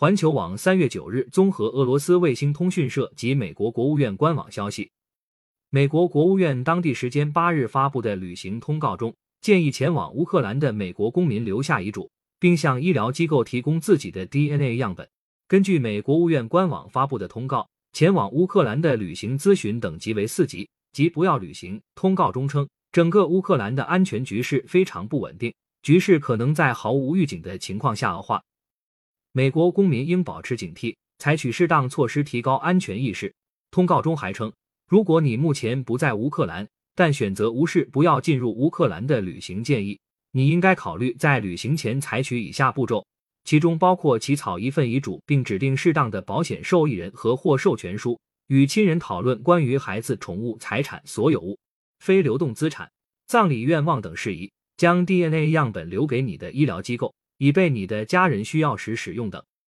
环球网三月九日综合俄罗斯卫星通讯社及美国国务院官网消息，美国国务院当地时间八日发布的旅行通告中，建议前往乌克兰的美国公民留下遗嘱，并向医疗机构提供自己的 DNA 样本。根据美国务院官网发布的通告，前往乌克兰的旅行咨询等级为四级，即不要旅行。通告中称，整个乌克兰的安全局势非常不稳定，局势可能在毫无预警的情况下恶化。美国公民应保持警惕，采取适当措施提高安全意识。通告中还称，如果你目前不在乌克兰，但选择无视不要进入乌克兰的旅行建议，你应该考虑在旅行前采取以下步骤，其中包括起草一份遗嘱，并指定适当的保险受益人和或授权书，与亲人讨论关于孩子、宠物、财产、所有物、非流动资产、葬礼愿望等事宜，将 DNA 样本留给你的医疗机构。以备你的家人需要时使用等。